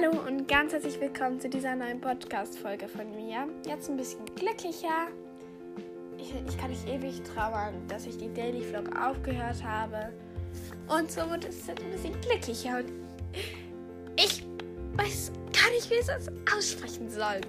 Hallo und ganz herzlich willkommen zu dieser neuen Podcast-Folge von mir. Jetzt ein bisschen glücklicher. Ich, ich, kann nicht ewig trauern, dass ich die Daily Vlog aufgehört habe. Und somit ist es jetzt ein bisschen glücklicher. Und ich weiß gar nicht, wie ich das aussprechen soll.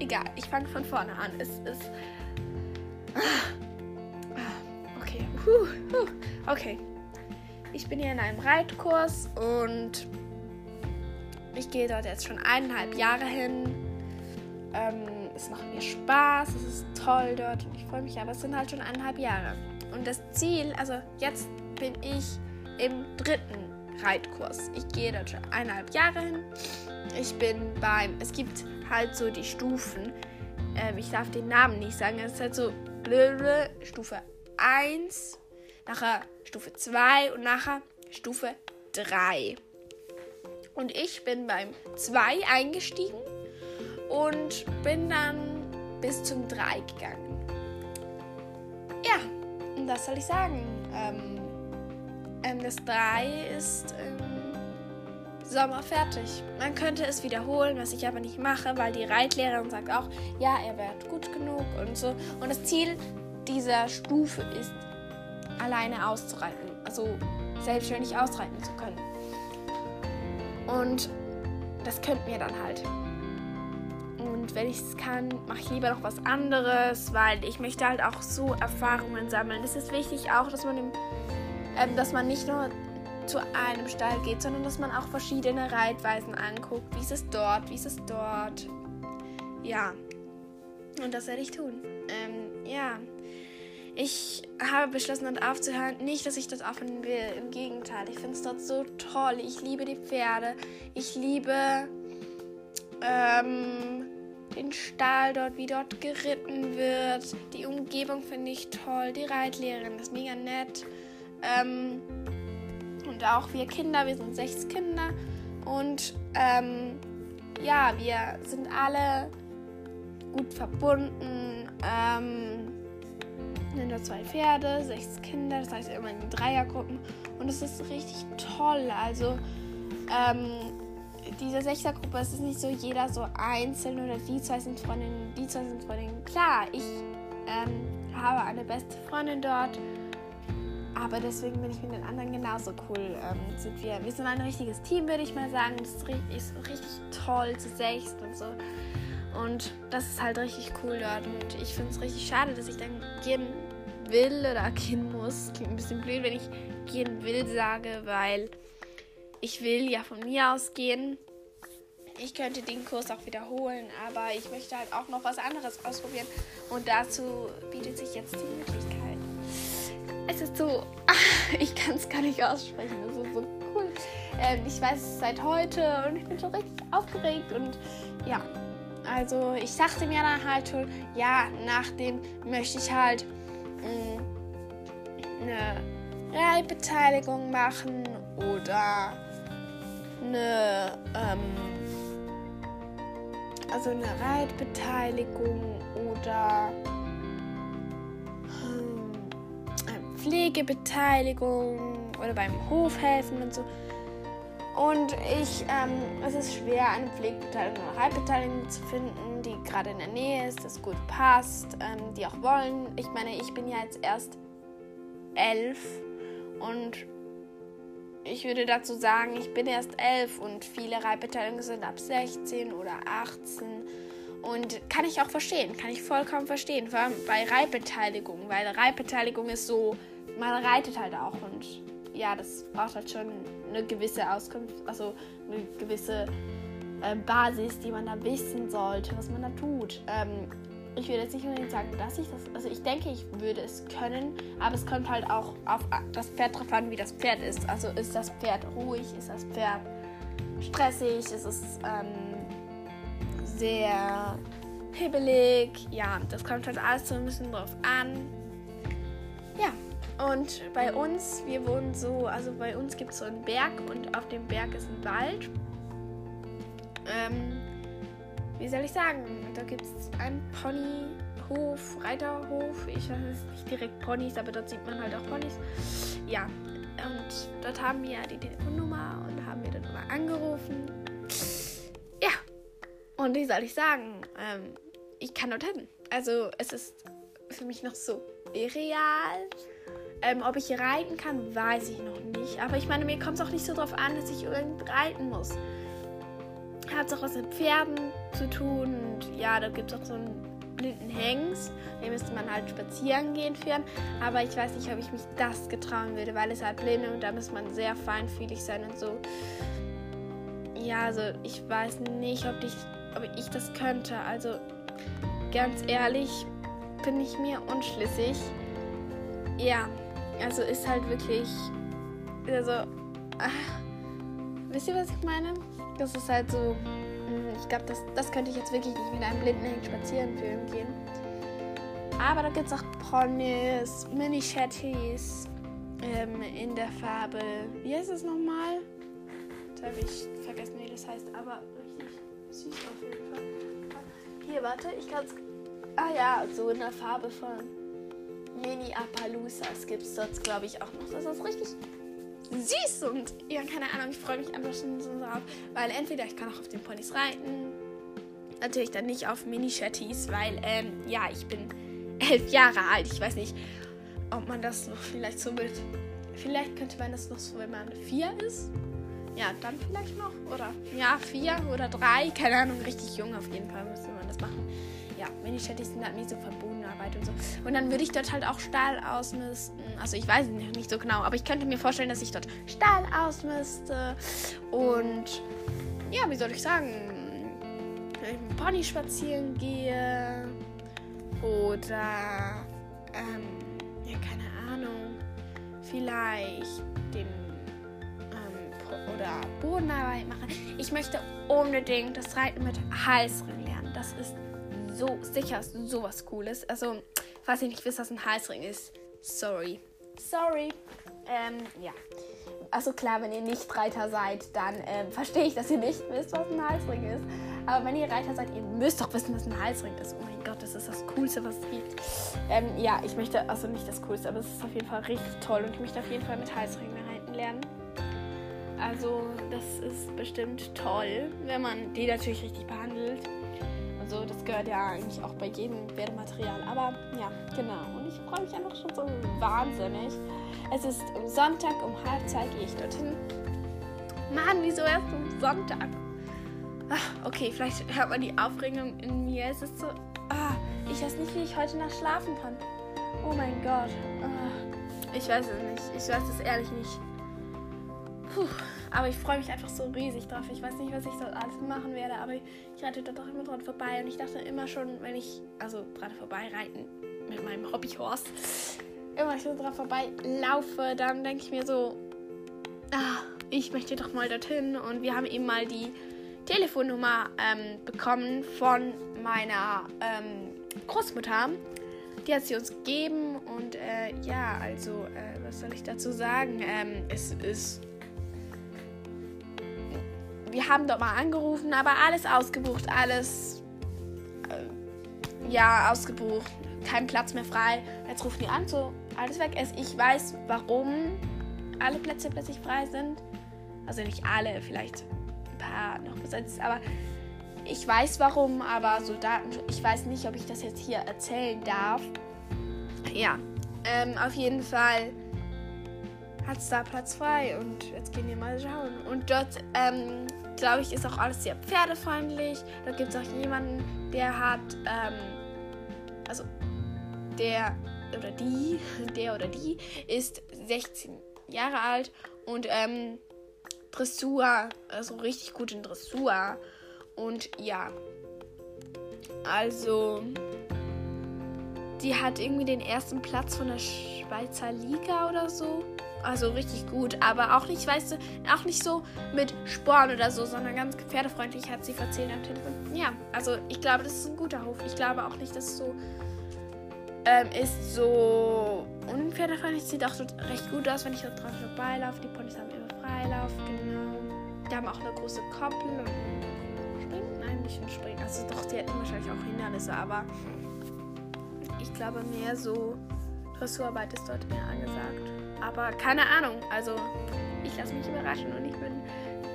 Egal, ich fange von vorne an. Es ist. Okay. Okay. Ich bin hier in einem Reitkurs und ich gehe dort jetzt schon eineinhalb Jahre hin. Ähm, es macht mir Spaß, es ist toll dort und ich freue mich, aber es sind halt schon eineinhalb Jahre. Und das Ziel, also jetzt bin ich im dritten Reitkurs. Ich gehe dort schon eineinhalb Jahre hin. Ich bin beim, es gibt halt so die Stufen. Ähm, ich darf den Namen nicht sagen. Es ist halt so blöde Stufe 1, nachher Stufe 2 und nachher Stufe 3. Und ich bin beim 2 eingestiegen und bin dann bis zum 3 gegangen. Ja, und das soll ich sagen. Ähm, ähm, das 3 ist im Sommer fertig. Man könnte es wiederholen, was ich aber nicht mache, weil die Reitlehrerin sagt auch, ja, er wird gut genug und so. Und das Ziel dieser Stufe ist, alleine auszureiten. Also selbstständig ausreiten zu können. Und das könnte mir dann halt. Und wenn ich es kann, mache ich lieber noch was anderes, weil ich möchte halt auch so Erfahrungen sammeln. Es ist wichtig auch, dass man, im, ähm, dass man nicht nur zu einem Stall geht, sondern dass man auch verschiedene Reitweisen anguckt. Wie ist es dort? Wie ist es dort? Ja. Und das werde ich tun. Ähm, ja. Ich habe beschlossen, dort aufzuhören. Nicht, dass ich das aufhören will. Im Gegenteil. Ich finde es dort so toll. Ich liebe die Pferde. Ich liebe ähm, den Stall dort, wie dort geritten wird. Die Umgebung finde ich toll. Die Reitlehrerin ist mega nett. Ähm, und auch wir Kinder. Wir sind sechs Kinder. Und ähm, ja, wir sind alle gut verbunden. Ähm, nur zwei Pferde, sechs Kinder, das heißt immer in Dreiergruppen. Und es ist richtig toll. Also, ähm, diese Sechsergruppe, es ist nicht so jeder so einzeln oder die zwei sind Freundinnen, die zwei sind Freundinnen. Klar, ich ähm, habe eine beste Freundin dort, aber deswegen bin ich mit den anderen genauso cool. Ähm, sind wir, wir sind ein richtiges Team, würde ich mal sagen. Das ist richtig, ist richtig toll zu sechst und so. Und das ist halt richtig cool dort. Und ich finde es richtig schade, dass ich dann gehen will oder gehen muss. Klingt ein bisschen blöd, wenn ich gehen will sage, weil ich will ja von mir aus gehen. Ich könnte den Kurs auch wiederholen, aber ich möchte halt auch noch was anderes ausprobieren. Und dazu bietet sich jetzt die Möglichkeit. Es ist so, ich kann es gar nicht aussprechen. Es ist so cool. Ähm, ich weiß es seit heute und ich bin schon richtig aufgeregt und ja. Also ich dachte mir dann halt schon, ja, nach dem möchte ich halt eine Reitbeteiligung machen oder eine, ähm, also eine Reitbeteiligung oder hm, Pflegebeteiligung oder beim Hof helfen und so. Und ich, ähm, es ist schwer, eine Pflegebeteiligung oder Reitbeteiligung zu finden, die gerade in der Nähe ist, das gut passt, ähm, die auch wollen. Ich meine, ich bin ja jetzt erst elf und ich würde dazu sagen, ich bin erst elf und viele Reitbeteiligungen sind ab 16 oder 18. Und kann ich auch verstehen, kann ich vollkommen verstehen, vor allem bei Reitbeteiligung, weil Reitbeteiligung ist so, man reitet halt auch und ja, das braucht halt schon eine gewisse Auskunft, also eine gewisse äh, Basis, die man da wissen sollte, was man da tut. Ähm, ich würde jetzt nicht unbedingt sagen, dass ich das, also ich denke, ich würde es können, aber es kommt halt auch auf das Pferd drauf an, wie das Pferd ist. Also ist das Pferd ruhig, ist das Pferd stressig, ist es ähm, sehr hibbelig, ja, das kommt halt alles so ein bisschen drauf an. Ja, und bei uns, wir wohnen so, also bei uns gibt es so einen Berg und auf dem Berg ist ein Wald. Ähm, wie soll ich sagen? Da gibt es einen Ponyhof, Reiterhof. Ich weiß es nicht direkt Ponys, aber dort sieht man halt auch Ponys. Ja, und dort haben wir die Telefonnummer und haben wir dann immer angerufen. Und wie soll ich sagen? Ähm, ich kann dorthin. Also es ist für mich noch so irreal. Ähm, ob ich reiten kann, weiß ich noch nicht. Aber ich meine, mir kommt es auch nicht so drauf an, dass ich irgend reiten muss. Hat auch was mit Pferden zu tun. Und ja, da gibt es auch so einen blinden Hengst. Den müsste man halt spazieren gehen führen. Aber ich weiß nicht, ob ich mich das getrauen würde, weil es halt blind ist und da muss man sehr feinfühlig sein und so. Ja, also ich weiß nicht, ob ich, ob ich das könnte. Also ganz ehrlich, bin ich mir unschlüssig. Ja, also ist halt wirklich. Also. Ach, wisst ihr, was ich meine? Das ist halt so. Hm, ich glaube, das, das könnte ich jetzt wirklich nicht mit einem blinden Hengst spazieren filmen gehen. Aber da gibt es auch Ponys, Mini-Chattys ähm, in der Farbe. Wie heißt es nochmal? Jetzt habe ich vergessen, wie das heißt, aber richtig süß auf jeden Fall. Hier, warte, ich kann es. Ah ja, so in der Farbe von Mini Appaloosas gibt es dort, glaube ich, auch noch. Das ist richtig süß und ja, keine Ahnung, ich freue mich einfach schon so drauf, weil entweder ich kann auch auf den Ponys reiten, natürlich dann nicht auf Mini-Chattys, weil ähm, ja, ich bin elf Jahre alt. Ich weiß nicht, ob man das noch vielleicht so mit. Vielleicht könnte man das noch so, wenn man vier ist. Ja, dann vielleicht noch. Oder ja, vier oder drei. Keine Ahnung, richtig jung auf jeden Fall müsste man das machen ja, Mini-Chattys sind halt nicht so Verbundenarbeit und so. Und dann würde ich dort halt auch Stahl ausmisten. Also ich weiß nicht, nicht so genau, aber ich könnte mir vorstellen, dass ich dort Stahl ausmiste. Und ja, wie soll ich sagen? Mit dem Pony spazieren gehe. Oder, ähm, ja, keine Ahnung. Vielleicht den ähm, oder Bodenarbeit machen. Ich möchte unbedingt das Reiten mit Halsring lernen. Das ist so sicher sowas Cooles. Also, falls ihr nicht wisst, was ein Halsring ist, sorry. Sorry. Ähm, ja. Also klar, wenn ihr nicht Reiter seid, dann ähm, verstehe ich, dass ihr nicht wisst, was ein Halsring ist. Aber wenn ihr Reiter seid, ihr müsst doch wissen, was ein Halsring ist. Oh mein Gott, das ist das Coolste, was es gibt. Ähm, ja, ich möchte, also nicht das Coolste, aber es ist auf jeden Fall richtig toll und ich möchte auf jeden Fall mit Halsringen reiten lernen. Also, das ist bestimmt toll, wenn man die natürlich richtig behandelt so. Das gehört ja eigentlich auch bei jedem Pferdematerial. Aber ja, genau. Und ich freue mich einfach schon so wahnsinnig. Es ist Sonntag, um halb zwei gehe ich dorthin. Mann, wieso erst um Sonntag? Ach, okay, vielleicht hört man die Aufregung in mir. Es ist so. Ah, ich weiß nicht, wie ich heute Nacht schlafen kann. Oh mein Gott. Ah, ich weiß es nicht. Ich weiß es ehrlich nicht. Puh. Aber ich freue mich einfach so riesig drauf. Ich weiß nicht, was ich dort alles machen werde, aber ich reite dort auch immer dran vorbei. Und ich dachte immer schon, wenn ich, also dran vorbei reiten mit meinem Hobbyhorse, immer ich so dran vorbei laufe, dann denke ich mir so, ah, ich möchte doch mal dorthin. Und wir haben eben mal die Telefonnummer ähm, bekommen von meiner ähm, Großmutter. Die hat sie uns gegeben und äh, ja, also, äh, was soll ich dazu sagen? Ähm, es ist wir haben dort mal angerufen, aber alles ausgebucht, alles äh, ja ausgebucht, kein Platz mehr frei. Jetzt rufen die an, so alles weg ist. Ich weiß, warum alle Plätze plötzlich frei sind. Also nicht alle, vielleicht ein paar noch besetzt, aber ich weiß warum, aber so Daten, ich weiß nicht, ob ich das jetzt hier erzählen darf. Ja, ähm, auf jeden Fall hat es da Platz frei und jetzt gehen wir mal schauen. Und dort, ähm, glaube ich, ist auch alles sehr pferdefreundlich. Da gibt es auch jemanden, der hat, ähm, also der oder die, der oder die ist 16 Jahre alt und ähm, Dressur, also richtig gut in Dressur. Und ja, also die hat irgendwie den ersten Platz von der Schweizer Liga oder so. Also richtig gut, aber auch nicht, weißt du, auch nicht so mit Sporen oder so, sondern ganz pferdefreundlich hat sie erzählt am Telefon. Ja, also ich glaube, das ist ein guter Hof. Ich glaube auch nicht, dass es so ähm, ist so unpferdefreundlich. Sieht auch so recht gut aus, wenn ich da drauf vorbeilaufe. Die Ponys haben immer Freilauf, genau. Die haben auch eine große Koppel und springen. Nein, nicht ein Springen. Also doch, die hätten wahrscheinlich auch Hindernisse, aber ich glaube mehr so Dressurarbeit ist dort mehr angesagt. Aber keine Ahnung. Also, ich lasse mich überraschen und ich bin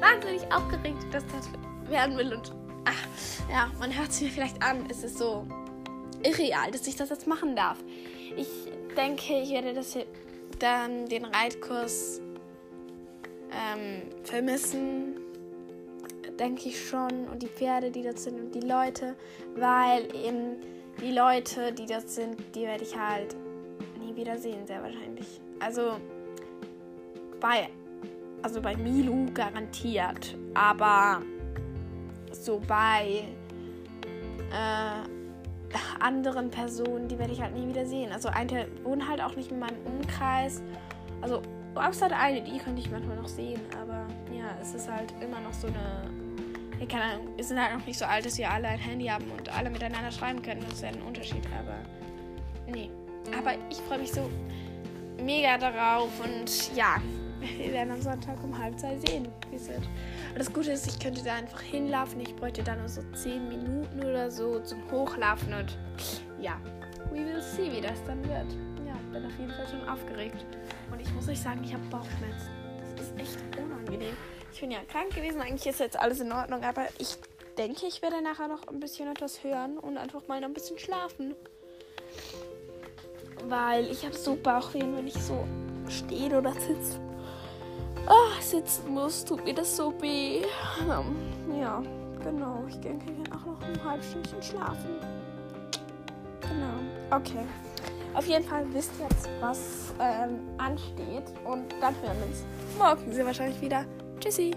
wahnsinnig aufgeregt, dass das werden will. Und ach, ja, man hört es mir vielleicht an, es ist so irreal, dass ich das jetzt machen darf. Ich denke, ich werde das dann den Reitkurs ähm, vermissen, denke ich schon, und die Pferde, die dort sind und die Leute, weil eben die Leute, die dort sind, die werde ich halt nie wieder sehen, sehr wahrscheinlich. Also bei, also bei Milu garantiert, aber so bei äh, anderen Personen, die werde ich halt nie wieder sehen. Also eine wohnt halt auch nicht in meinem Umkreis. Also außer der eine, die könnte ich manchmal noch sehen, aber ja, es ist halt immer noch so eine. Keine Ahnung, wir sind halt noch nicht so alt, dass wir alle ein Handy haben und alle miteinander schreiben können. Das ist ja ein Unterschied, aber nee. Aber ich freue mich so mega darauf und ja, wir werden am Sonntag um halb zwei sehen, wie es wird. Und das Gute ist, ich könnte da einfach hinlaufen. Ich bräuchte dann nur so 10 Minuten oder so zum Hochlaufen und ja, we will see, wie das dann wird. Ja, bin auf jeden Fall schon aufgeregt. Und ich muss euch sagen, ich habe Bauchschmerzen. Das ist echt unangenehm. Ich bin ja krank gewesen, eigentlich ist jetzt alles in Ordnung, aber ich denke, ich werde nachher noch ein bisschen etwas hören und einfach mal noch ein bisschen schlafen. Weil ich habe so Bauchwehen, wenn ich so stehe oder sitze oh, sitzen muss, tut mir das so weh. Ähm, ja, genau. Ich denke, ich kann auch noch ein halb Stündchen schlafen. Genau. Okay. Auf jeden Fall wisst ihr jetzt, was ähm, ansteht. Und dann hören wir uns morgen sehr wahrscheinlich wieder. Tschüssi.